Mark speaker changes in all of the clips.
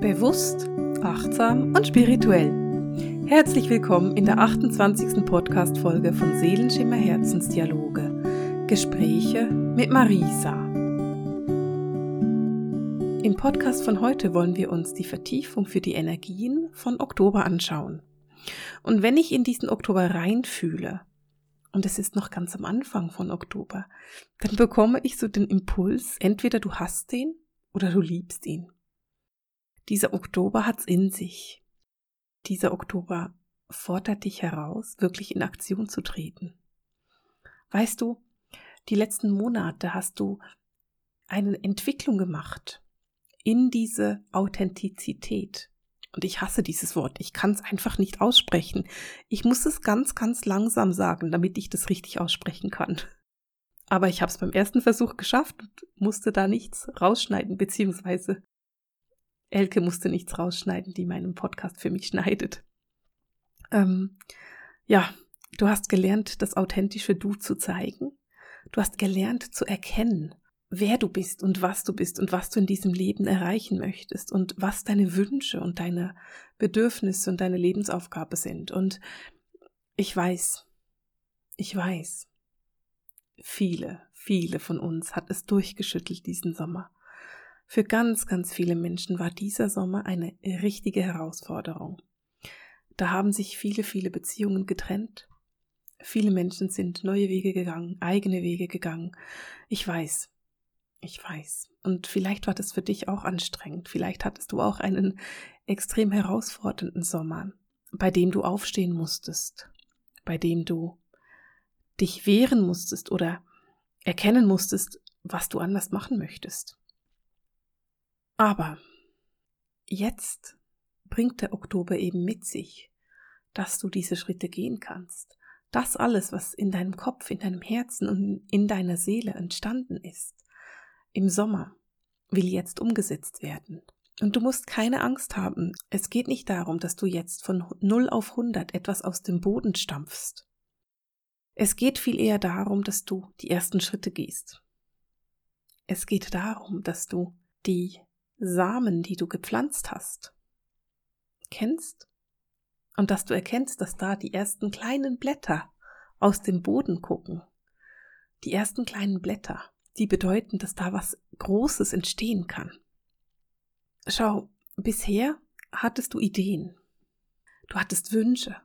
Speaker 1: Bewusst, achtsam und spirituell. Herzlich willkommen in der 28. Podcast-Folge von Seelenschimmer Herzensdialoge. Gespräche mit Marisa. Im Podcast von heute wollen wir uns die Vertiefung für die Energien von Oktober anschauen. Und wenn ich in diesen Oktober reinfühle, und es ist noch ganz am Anfang von Oktober, dann bekomme ich so den Impuls, entweder du hast ihn oder du liebst ihn. Dieser Oktober hat's in sich. Dieser Oktober fordert dich heraus, wirklich in Aktion zu treten. Weißt du, die letzten Monate hast du eine Entwicklung gemacht in diese Authentizität. Und ich hasse dieses Wort. Ich kann es einfach nicht aussprechen. Ich muss es ganz, ganz langsam sagen, damit ich das richtig aussprechen kann. Aber ich habe es beim ersten Versuch geschafft und musste da nichts rausschneiden, beziehungsweise Elke musste nichts rausschneiden, die meinen Podcast für mich schneidet. Ähm, ja, du hast gelernt, das authentische Du zu zeigen. Du hast gelernt zu erkennen, wer du bist und was du bist und was du in diesem Leben erreichen möchtest und was deine Wünsche und deine Bedürfnisse und deine Lebensaufgabe sind. Und ich weiß, ich weiß, viele, viele von uns hat es durchgeschüttelt diesen Sommer. Für ganz, ganz viele Menschen war dieser Sommer eine richtige Herausforderung. Da haben sich viele, viele Beziehungen getrennt. Viele Menschen sind neue Wege gegangen, eigene Wege gegangen. Ich weiß, ich weiß. Und vielleicht war das für dich auch anstrengend. Vielleicht hattest du auch einen extrem herausfordernden Sommer, bei dem du aufstehen musstest, bei dem du dich wehren musstest oder erkennen musstest, was du anders machen möchtest. Aber jetzt bringt der Oktober eben mit sich, dass du diese Schritte gehen kannst. Das alles, was in deinem Kopf, in deinem Herzen und in deiner Seele entstanden ist, im Sommer, will jetzt umgesetzt werden. Und du musst keine Angst haben. Es geht nicht darum, dass du jetzt von 0 auf 100 etwas aus dem Boden stampfst. Es geht viel eher darum, dass du die ersten Schritte gehst. Es geht darum, dass du die Samen, die du gepflanzt hast, kennst und dass du erkennst, dass da die ersten kleinen Blätter aus dem Boden gucken. Die ersten kleinen Blätter, die bedeuten, dass da was Großes entstehen kann. Schau, bisher hattest du Ideen, du hattest Wünsche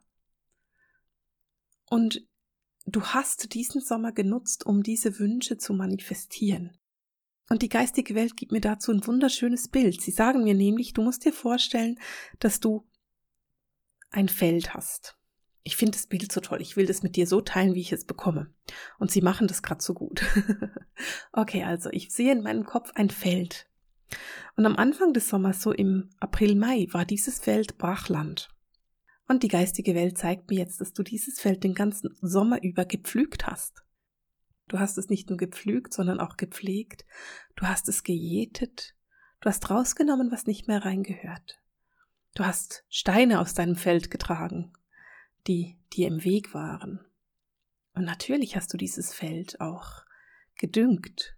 Speaker 1: und du hast diesen Sommer genutzt, um diese Wünsche zu manifestieren. Und die geistige Welt gibt mir dazu ein wunderschönes Bild. Sie sagen mir nämlich, du musst dir vorstellen, dass du ein Feld hast. Ich finde das Bild so toll. Ich will das mit dir so teilen, wie ich es bekomme. Und sie machen das gerade so gut. okay, also ich sehe in meinem Kopf ein Feld. Und am Anfang des Sommers, so im April, Mai, war dieses Feld Brachland. Und die geistige Welt zeigt mir jetzt, dass du dieses Feld den ganzen Sommer über gepflügt hast. Du hast es nicht nur gepflügt, sondern auch gepflegt. Du hast es gejätet. Du hast rausgenommen, was nicht mehr reingehört. Du hast Steine aus deinem Feld getragen, die dir im Weg waren. Und natürlich hast du dieses Feld auch gedüngt.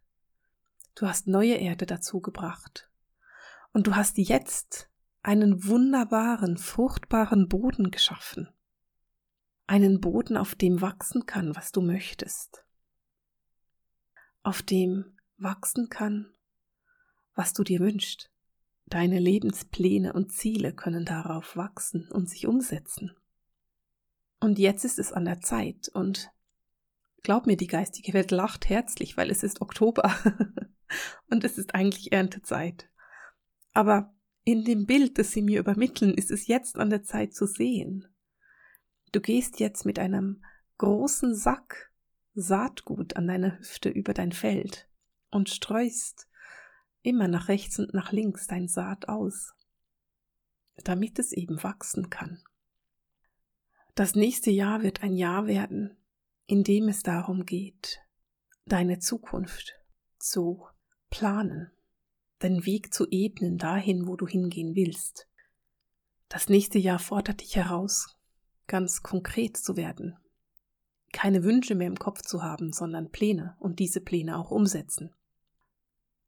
Speaker 1: Du hast neue Erde dazu gebracht. Und du hast jetzt einen wunderbaren, fruchtbaren Boden geschaffen. Einen Boden, auf dem wachsen kann, was du möchtest auf dem wachsen kann, was du dir wünschst. Deine Lebenspläne und Ziele können darauf wachsen und sich umsetzen. Und jetzt ist es an der Zeit und glaub mir, die geistige Welt lacht herzlich, weil es ist Oktober und es ist eigentlich Erntezeit. Aber in dem Bild, das sie mir übermitteln, ist es jetzt an der Zeit zu sehen. Du gehst jetzt mit einem großen Sack Saatgut an deiner Hüfte über dein Feld und streust immer nach rechts und nach links dein Saat aus, damit es eben wachsen kann. Das nächste Jahr wird ein Jahr werden, in dem es darum geht, deine Zukunft zu planen, deinen Weg zu ebnen dahin, wo du hingehen willst. Das nächste Jahr fordert dich heraus, ganz konkret zu werden, keine Wünsche mehr im Kopf zu haben, sondern Pläne und diese Pläne auch umsetzen.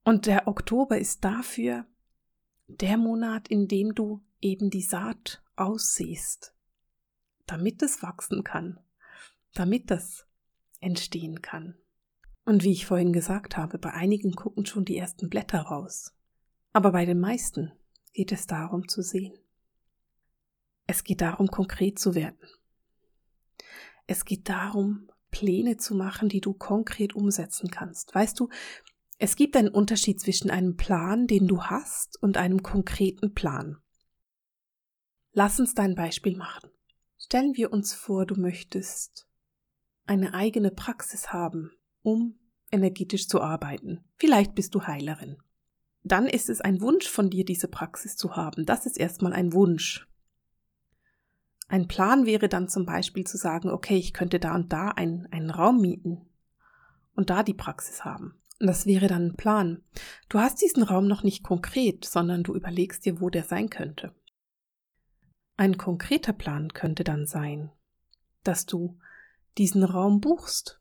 Speaker 1: Und der Oktober ist dafür der Monat, in dem du eben die Saat aussiehst, damit es wachsen kann, damit das entstehen kann. Und wie ich vorhin gesagt habe, bei einigen gucken schon die ersten Blätter raus. Aber bei den meisten geht es darum zu sehen. Es geht darum, konkret zu werden. Es geht darum, Pläne zu machen, die du konkret umsetzen kannst. Weißt du, es gibt einen Unterschied zwischen einem Plan, den du hast, und einem konkreten Plan. Lass uns dein Beispiel machen. Stellen wir uns vor, du möchtest eine eigene Praxis haben, um energetisch zu arbeiten. Vielleicht bist du Heilerin. Dann ist es ein Wunsch von dir, diese Praxis zu haben. Das ist erstmal ein Wunsch. Ein Plan wäre dann zum Beispiel zu sagen, okay, ich könnte da und da einen, einen Raum mieten und da die Praxis haben. Und das wäre dann ein Plan. Du hast diesen Raum noch nicht konkret, sondern du überlegst dir, wo der sein könnte. Ein konkreter Plan könnte dann sein, dass du diesen Raum buchst,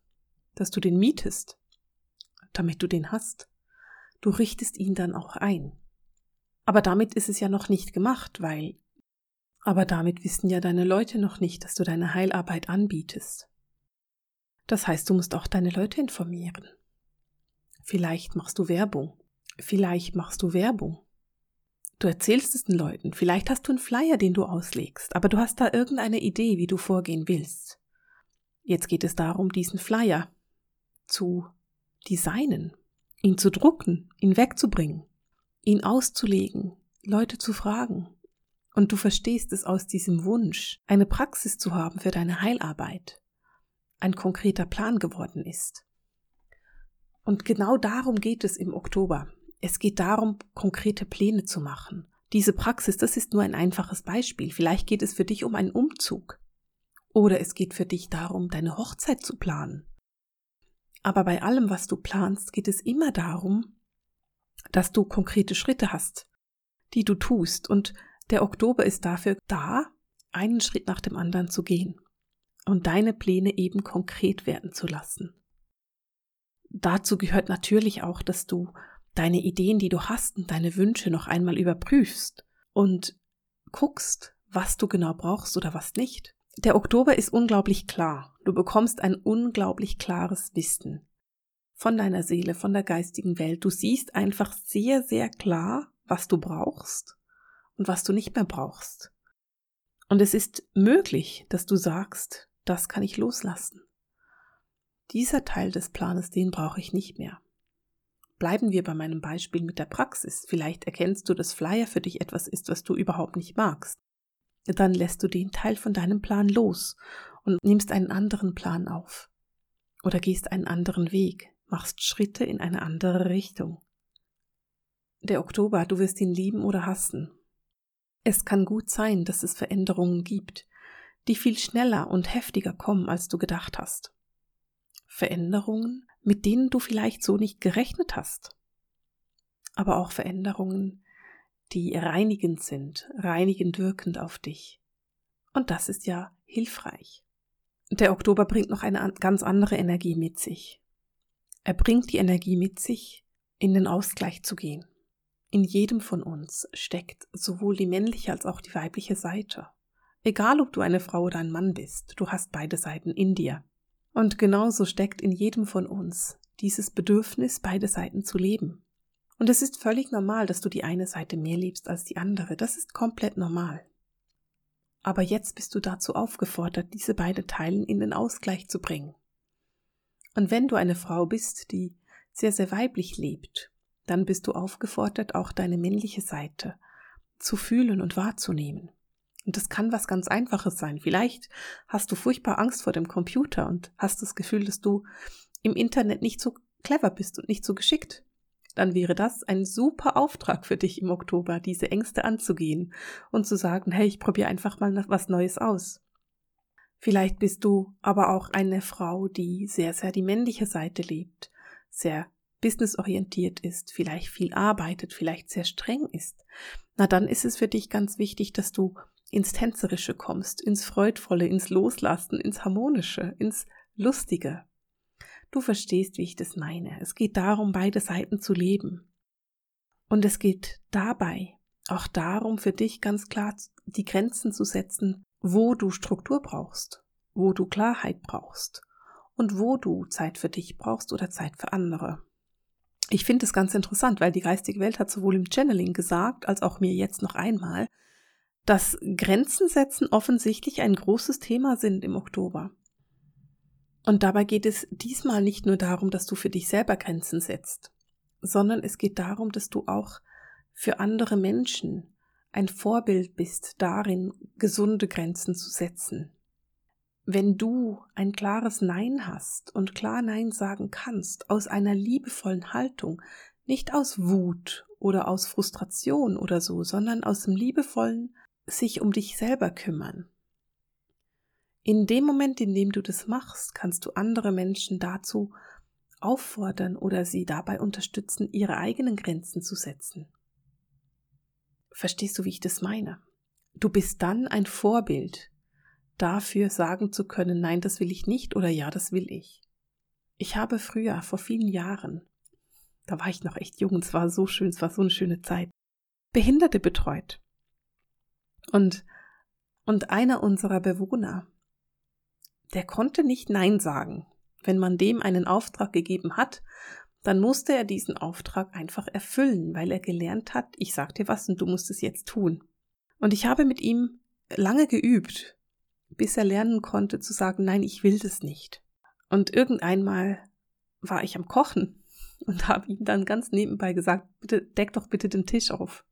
Speaker 1: dass du den mietest, damit du den hast. Du richtest ihn dann auch ein. Aber damit ist es ja noch nicht gemacht, weil aber damit wissen ja deine Leute noch nicht, dass du deine Heilarbeit anbietest. Das heißt, du musst auch deine Leute informieren. Vielleicht machst du Werbung. Vielleicht machst du Werbung. Du erzählst es den Leuten. Vielleicht hast du einen Flyer, den du auslegst, aber du hast da irgendeine Idee, wie du vorgehen willst. Jetzt geht es darum, diesen Flyer zu designen, ihn zu drucken, ihn wegzubringen, ihn auszulegen, Leute zu fragen, und du verstehst es aus diesem Wunsch, eine Praxis zu haben für deine Heilarbeit, ein konkreter Plan geworden ist. Und genau darum geht es im Oktober. Es geht darum, konkrete Pläne zu machen. Diese Praxis, das ist nur ein einfaches Beispiel. Vielleicht geht es für dich um einen Umzug. Oder es geht für dich darum, deine Hochzeit zu planen. Aber bei allem, was du planst, geht es immer darum, dass du konkrete Schritte hast, die du tust. Und der Oktober ist dafür da, einen Schritt nach dem anderen zu gehen und deine Pläne eben konkret werden zu lassen. Dazu gehört natürlich auch, dass du deine Ideen, die du hast und deine Wünsche noch einmal überprüfst und guckst, was du genau brauchst oder was nicht. Der Oktober ist unglaublich klar. Du bekommst ein unglaublich klares Wissen von deiner Seele, von der geistigen Welt. Du siehst einfach sehr, sehr klar, was du brauchst und was du nicht mehr brauchst. Und es ist möglich, dass du sagst, das kann ich loslassen. Dieser Teil des Planes, den brauche ich nicht mehr. Bleiben wir bei meinem Beispiel mit der Praxis. Vielleicht erkennst du, dass Flyer für dich etwas ist, was du überhaupt nicht magst. Dann lässt du den Teil von deinem Plan los und nimmst einen anderen Plan auf. Oder gehst einen anderen Weg, machst Schritte in eine andere Richtung. Der Oktober, du wirst ihn lieben oder hassen. Es kann gut sein, dass es Veränderungen gibt, die viel schneller und heftiger kommen, als du gedacht hast. Veränderungen, mit denen du vielleicht so nicht gerechnet hast. Aber auch Veränderungen, die reinigend sind, reinigend wirkend auf dich. Und das ist ja hilfreich. Der Oktober bringt noch eine ganz andere Energie mit sich. Er bringt die Energie mit sich, in den Ausgleich zu gehen. In jedem von uns steckt sowohl die männliche als auch die weibliche Seite. Egal ob du eine Frau oder ein Mann bist, du hast beide Seiten in dir. Und genauso steckt in jedem von uns dieses Bedürfnis, beide Seiten zu leben. Und es ist völlig normal, dass du die eine Seite mehr liebst als die andere. Das ist komplett normal. Aber jetzt bist du dazu aufgefordert, diese beiden Teilen in den Ausgleich zu bringen. Und wenn du eine Frau bist, die sehr, sehr weiblich lebt dann bist du aufgefordert, auch deine männliche Seite zu fühlen und wahrzunehmen. Und das kann was ganz Einfaches sein. Vielleicht hast du furchtbar Angst vor dem Computer und hast das Gefühl, dass du im Internet nicht so clever bist und nicht so geschickt. Dann wäre das ein super Auftrag für dich im Oktober, diese Ängste anzugehen und zu sagen, hey, ich probiere einfach mal was Neues aus. Vielleicht bist du aber auch eine Frau, die sehr, sehr die männliche Seite lebt, sehr businessorientiert ist, vielleicht viel arbeitet, vielleicht sehr streng ist, na dann ist es für dich ganz wichtig, dass du ins Tänzerische kommst, ins Freudvolle, ins Loslassen, ins Harmonische, ins Lustige. Du verstehst, wie ich das meine. Es geht darum, beide Seiten zu leben. Und es geht dabei auch darum, für dich ganz klar die Grenzen zu setzen, wo du Struktur brauchst, wo du Klarheit brauchst und wo du Zeit für dich brauchst oder Zeit für andere. Ich finde es ganz interessant, weil die geistige Welt hat sowohl im Channeling gesagt, als auch mir jetzt noch einmal, dass Grenzen setzen offensichtlich ein großes Thema sind im Oktober. Und dabei geht es diesmal nicht nur darum, dass du für dich selber Grenzen setzt, sondern es geht darum, dass du auch für andere Menschen ein Vorbild bist darin, gesunde Grenzen zu setzen. Wenn du ein klares Nein hast und klar Nein sagen kannst, aus einer liebevollen Haltung, nicht aus Wut oder aus Frustration oder so, sondern aus dem liebevollen sich um dich selber kümmern. In dem Moment, in dem du das machst, kannst du andere Menschen dazu auffordern oder sie dabei unterstützen, ihre eigenen Grenzen zu setzen. Verstehst du, wie ich das meine? Du bist dann ein Vorbild dafür sagen zu können, nein, das will ich nicht oder ja, das will ich. Ich habe früher, vor vielen Jahren, da war ich noch echt jung, es war so schön, es war so eine schöne Zeit, Behinderte betreut. Und, und einer unserer Bewohner, der konnte nicht Nein sagen. Wenn man dem einen Auftrag gegeben hat, dann musste er diesen Auftrag einfach erfüllen, weil er gelernt hat, ich sag dir was und du musst es jetzt tun. Und ich habe mit ihm lange geübt, bis er lernen konnte zu sagen, nein, ich will das nicht. Und irgendeinmal war ich am Kochen und habe ihm dann ganz nebenbei gesagt, bitte deck doch bitte den Tisch auf.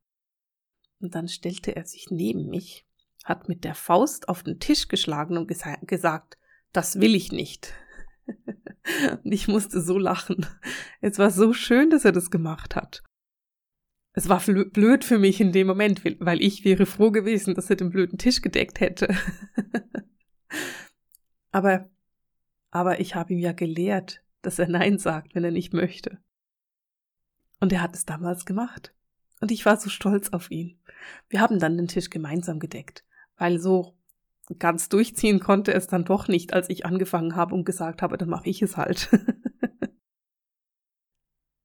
Speaker 1: Und dann stellte er sich neben mich, hat mit der Faust auf den Tisch geschlagen und gesa gesagt, das will ich nicht. und ich musste so lachen. Es war so schön, dass er das gemacht hat. Es war blöd für mich in dem Moment, weil ich wäre froh gewesen, dass er den blöden Tisch gedeckt hätte. aber, aber ich habe ihm ja gelehrt, dass er Nein sagt, wenn er nicht möchte. Und er hat es damals gemacht. Und ich war so stolz auf ihn. Wir haben dann den Tisch gemeinsam gedeckt, weil so ganz durchziehen konnte es dann doch nicht, als ich angefangen habe und gesagt habe, dann mache ich es halt.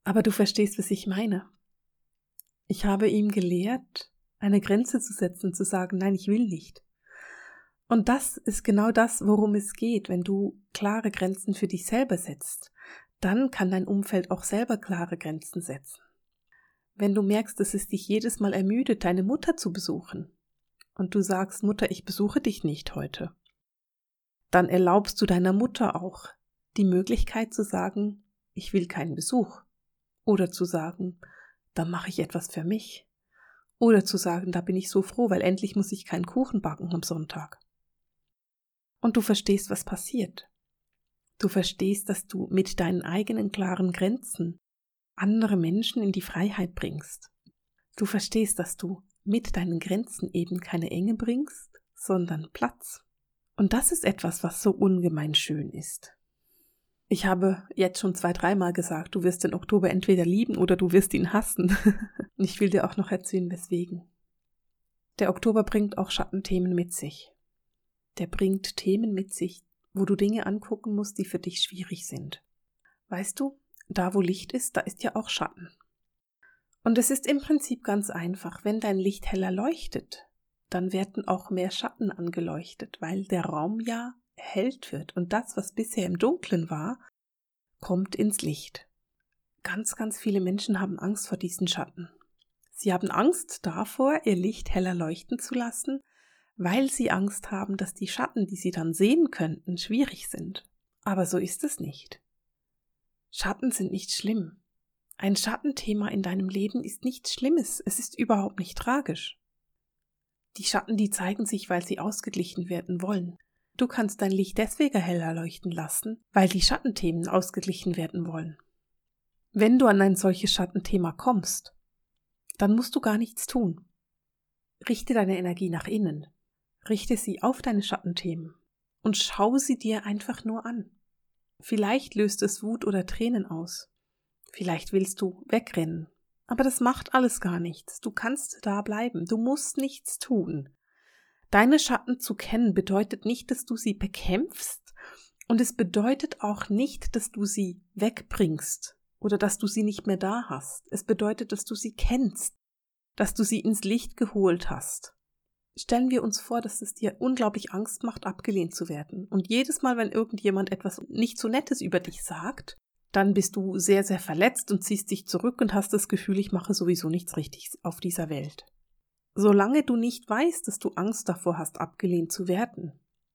Speaker 1: Aber du verstehst, was ich meine. Ich habe ihm gelehrt, eine Grenze zu setzen, zu sagen, nein, ich will nicht. Und das ist genau das, worum es geht, wenn du klare Grenzen für dich selber setzt. Dann kann dein Umfeld auch selber klare Grenzen setzen. Wenn du merkst, dass es dich jedes Mal ermüdet, deine Mutter zu besuchen, und du sagst, Mutter, ich besuche dich nicht heute, dann erlaubst du deiner Mutter auch die Möglichkeit zu sagen, ich will keinen Besuch. Oder zu sagen, dann mache ich etwas für mich. Oder zu sagen, da bin ich so froh, weil endlich muss ich keinen Kuchen backen am Sonntag. Und du verstehst, was passiert. Du verstehst, dass du mit deinen eigenen klaren Grenzen andere Menschen in die Freiheit bringst. Du verstehst, dass du mit deinen Grenzen eben keine Enge bringst, sondern Platz. Und das ist etwas, was so ungemein schön ist. Ich habe jetzt schon zwei, dreimal gesagt, du wirst den Oktober entweder lieben oder du wirst ihn hassen. ich will dir auch noch erzählen, weswegen. Der Oktober bringt auch Schattenthemen mit sich. Der bringt Themen mit sich, wo du Dinge angucken musst, die für dich schwierig sind. Weißt du, da wo Licht ist, da ist ja auch Schatten. Und es ist im Prinzip ganz einfach. Wenn dein Licht heller leuchtet, dann werden auch mehr Schatten angeleuchtet, weil der Raum ja erhellt wird und das, was bisher im Dunklen war, kommt ins Licht. Ganz, ganz viele Menschen haben Angst vor diesen Schatten. Sie haben Angst davor, ihr Licht heller leuchten zu lassen, weil sie Angst haben, dass die Schatten, die sie dann sehen könnten, schwierig sind. Aber so ist es nicht. Schatten sind nicht schlimm. Ein Schattenthema in deinem Leben ist nichts Schlimmes, es ist überhaupt nicht tragisch. Die Schatten, die zeigen sich, weil sie ausgeglichen werden wollen. Du kannst dein Licht deswegen heller leuchten lassen, weil die Schattenthemen ausgeglichen werden wollen. Wenn du an ein solches Schattenthema kommst, dann musst du gar nichts tun. Richte deine Energie nach innen, richte sie auf deine Schattenthemen und schau sie dir einfach nur an. Vielleicht löst es Wut oder Tränen aus. Vielleicht willst du wegrennen. Aber das macht alles gar nichts. Du kannst da bleiben. Du musst nichts tun. Deine Schatten zu kennen bedeutet nicht, dass du sie bekämpfst und es bedeutet auch nicht, dass du sie wegbringst oder dass du sie nicht mehr da hast. Es bedeutet, dass du sie kennst, dass du sie ins Licht geholt hast. Stellen wir uns vor, dass es dir unglaublich Angst macht, abgelehnt zu werden. Und jedes Mal, wenn irgendjemand etwas nicht so Nettes über dich sagt, dann bist du sehr, sehr verletzt und ziehst dich zurück und hast das Gefühl, ich mache sowieso nichts richtig auf dieser Welt. Solange du nicht weißt, dass du Angst davor hast, abgelehnt zu werden,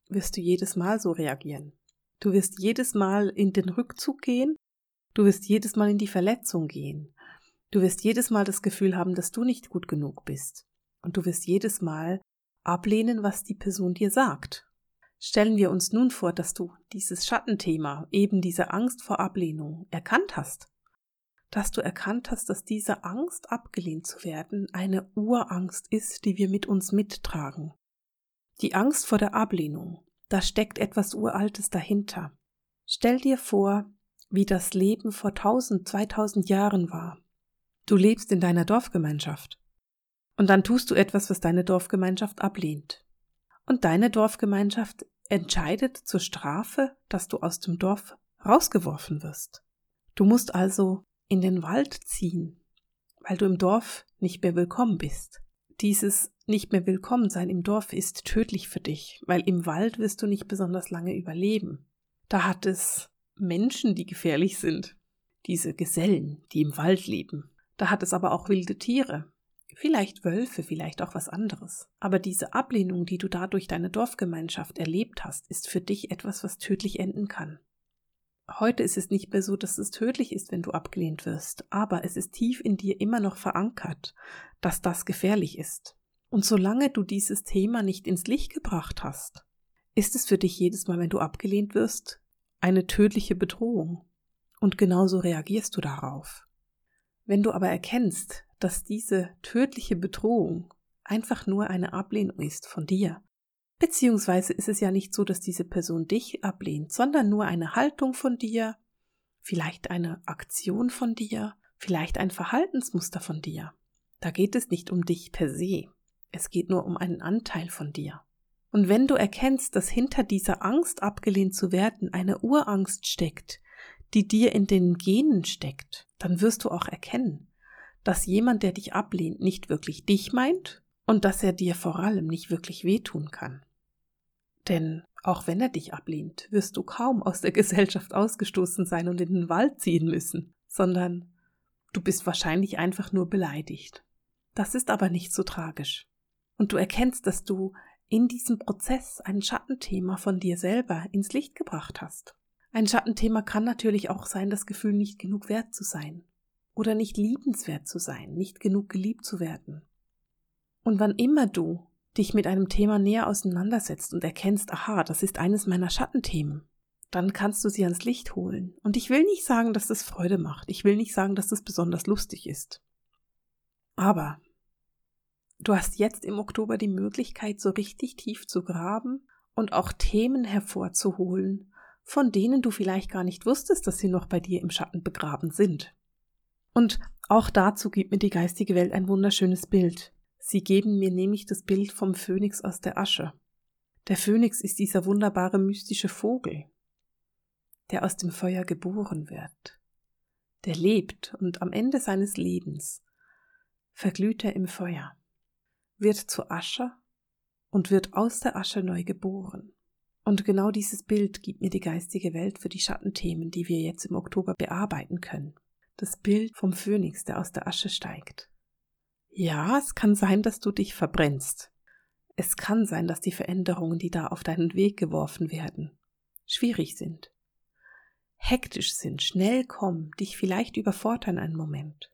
Speaker 1: wirst du jedes Mal so reagieren. Du wirst jedes Mal in den Rückzug gehen, du wirst jedes Mal in die Verletzung gehen, du wirst jedes Mal das Gefühl haben, dass du nicht gut genug bist, und du wirst jedes Mal ablehnen, was die Person dir sagt. Stellen wir uns nun vor, dass du dieses Schattenthema, eben diese Angst vor Ablehnung, erkannt hast. Dass du erkannt hast, dass diese Angst, abgelehnt zu werden, eine Urangst ist, die wir mit uns mittragen. Die Angst vor der Ablehnung, da steckt etwas Uraltes dahinter. Stell dir vor, wie das Leben vor tausend, zweitausend Jahren war. Du lebst in deiner Dorfgemeinschaft. Und dann tust du etwas, was deine Dorfgemeinschaft ablehnt. Und deine Dorfgemeinschaft entscheidet zur Strafe, dass du aus dem Dorf rausgeworfen wirst. Du musst also in den Wald ziehen, weil du im Dorf nicht mehr willkommen bist. Dieses nicht mehr willkommen sein im Dorf ist tödlich für dich, weil im Wald wirst du nicht besonders lange überleben. Da hat es Menschen, die gefährlich sind, diese Gesellen, die im Wald leben. Da hat es aber auch wilde Tiere, Vielleicht Wölfe, vielleicht auch was anderes. Aber diese Ablehnung, die du dadurch deine Dorfgemeinschaft erlebt hast, ist für dich etwas, was tödlich enden kann. Heute ist es nicht mehr so, dass es tödlich ist, wenn du abgelehnt wirst, aber es ist tief in dir immer noch verankert, dass das gefährlich ist. Und solange du dieses Thema nicht ins Licht gebracht hast, ist es für dich jedes Mal, wenn du abgelehnt wirst, eine tödliche Bedrohung. Und genauso reagierst du darauf. Wenn du aber erkennst, dass diese tödliche Bedrohung einfach nur eine Ablehnung ist von dir. Beziehungsweise ist es ja nicht so, dass diese Person dich ablehnt, sondern nur eine Haltung von dir, vielleicht eine Aktion von dir, vielleicht ein Verhaltensmuster von dir. Da geht es nicht um dich per se, es geht nur um einen Anteil von dir. Und wenn du erkennst, dass hinter dieser Angst abgelehnt zu werden eine Urangst steckt, die dir in den Genen steckt, dann wirst du auch erkennen, dass jemand, der dich ablehnt, nicht wirklich dich meint und dass er dir vor allem nicht wirklich wehtun kann. Denn auch wenn er dich ablehnt, wirst du kaum aus der Gesellschaft ausgestoßen sein und in den Wald ziehen müssen, sondern du bist wahrscheinlich einfach nur beleidigt. Das ist aber nicht so tragisch. Und du erkennst, dass du in diesem Prozess ein Schattenthema von dir selber ins Licht gebracht hast. Ein Schattenthema kann natürlich auch sein, das Gefühl, nicht genug wert zu sein oder nicht liebenswert zu sein, nicht genug geliebt zu werden. Und wann immer du dich mit einem Thema näher auseinandersetzt und erkennst, aha, das ist eines meiner Schattenthemen, dann kannst du sie ans Licht holen. Und ich will nicht sagen, dass das Freude macht. Ich will nicht sagen, dass das besonders lustig ist. Aber du hast jetzt im Oktober die Möglichkeit, so richtig tief zu graben und auch Themen hervorzuholen, von denen du vielleicht gar nicht wusstest, dass sie noch bei dir im Schatten begraben sind. Und auch dazu gibt mir die geistige Welt ein wunderschönes Bild. Sie geben mir nämlich das Bild vom Phönix aus der Asche. Der Phönix ist dieser wunderbare mystische Vogel, der aus dem Feuer geboren wird, der lebt und am Ende seines Lebens verglüht er im Feuer, wird zu Asche und wird aus der Asche neu geboren. Und genau dieses Bild gibt mir die geistige Welt für die Schattenthemen, die wir jetzt im Oktober bearbeiten können das Bild vom Phönix, der aus der Asche steigt. Ja, es kann sein, dass du dich verbrennst. Es kann sein, dass die Veränderungen, die da auf deinen Weg geworfen werden, schwierig sind, hektisch sind, schnell kommen, dich vielleicht überfordern einen Moment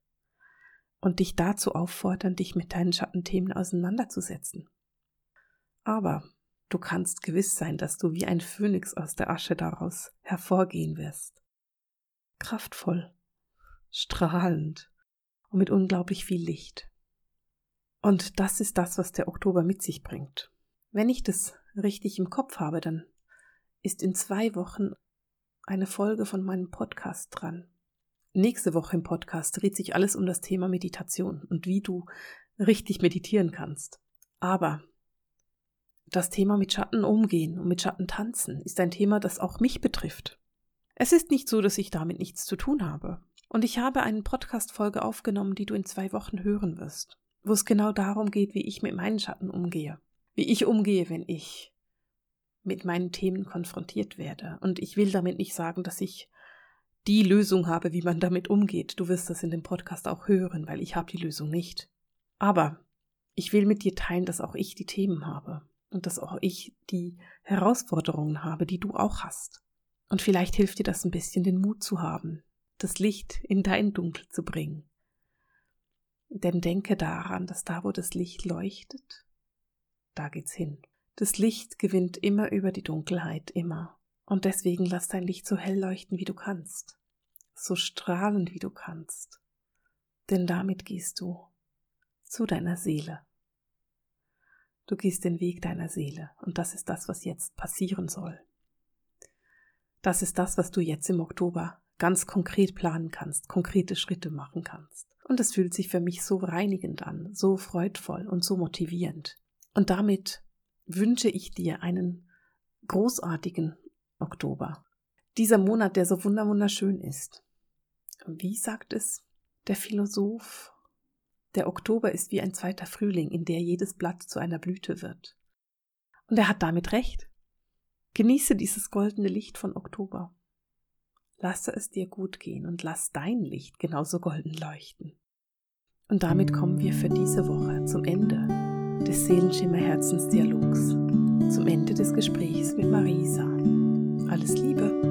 Speaker 1: und dich dazu auffordern, dich mit deinen Schattenthemen auseinanderzusetzen. Aber du kannst gewiss sein, dass du wie ein Phönix aus der Asche daraus hervorgehen wirst. Kraftvoll, strahlend und mit unglaublich viel Licht. Und das ist das, was der Oktober mit sich bringt. Wenn ich das richtig im Kopf habe, dann ist in zwei Wochen eine Folge von meinem Podcast dran. Nächste Woche im Podcast dreht sich alles um das Thema Meditation und wie du richtig meditieren kannst. Aber das Thema mit Schatten umgehen und mit Schatten tanzen ist ein Thema, das auch mich betrifft. Es ist nicht so, dass ich damit nichts zu tun habe. Und ich habe eine Podcast-Folge aufgenommen, die du in zwei Wochen hören wirst. Wo es genau darum geht, wie ich mit meinen Schatten umgehe, wie ich umgehe, wenn ich mit meinen Themen konfrontiert werde. Und ich will damit nicht sagen, dass ich die Lösung habe, wie man damit umgeht. Du wirst das in dem Podcast auch hören, weil ich habe die Lösung nicht. Aber ich will mit dir teilen, dass auch ich die Themen habe und dass auch ich die Herausforderungen habe, die du auch hast. Und vielleicht hilft dir das ein bisschen, den Mut zu haben, das Licht in dein Dunkel zu bringen. Denn denke daran, dass da, wo das Licht leuchtet, da geht's hin. Das Licht gewinnt immer über die Dunkelheit, immer. Und deswegen lass dein Licht so hell leuchten, wie du kannst, so strahlend, wie du kannst. Denn damit gehst du zu deiner Seele. Du gehst den Weg deiner Seele und das ist das, was jetzt passieren soll. Das ist das, was du jetzt im Oktober ganz konkret planen kannst, konkrete Schritte machen kannst. Und es fühlt sich für mich so reinigend an, so freudvoll und so motivierend. Und damit wünsche ich dir einen großartigen Oktober. Dieser Monat, der so wunderschön ist. Wie sagt es der Philosoph? Der Oktober ist wie ein zweiter Frühling, in der jedes Blatt zu einer Blüte wird. Und er hat damit recht. Genieße dieses goldene Licht von Oktober. Lasse es dir gut gehen und lass dein Licht genauso golden leuchten. Und damit kommen wir für diese Woche zum Ende des Seelenschimmer Herzensdialogs, zum Ende des Gesprächs mit Marisa. Alles Liebe!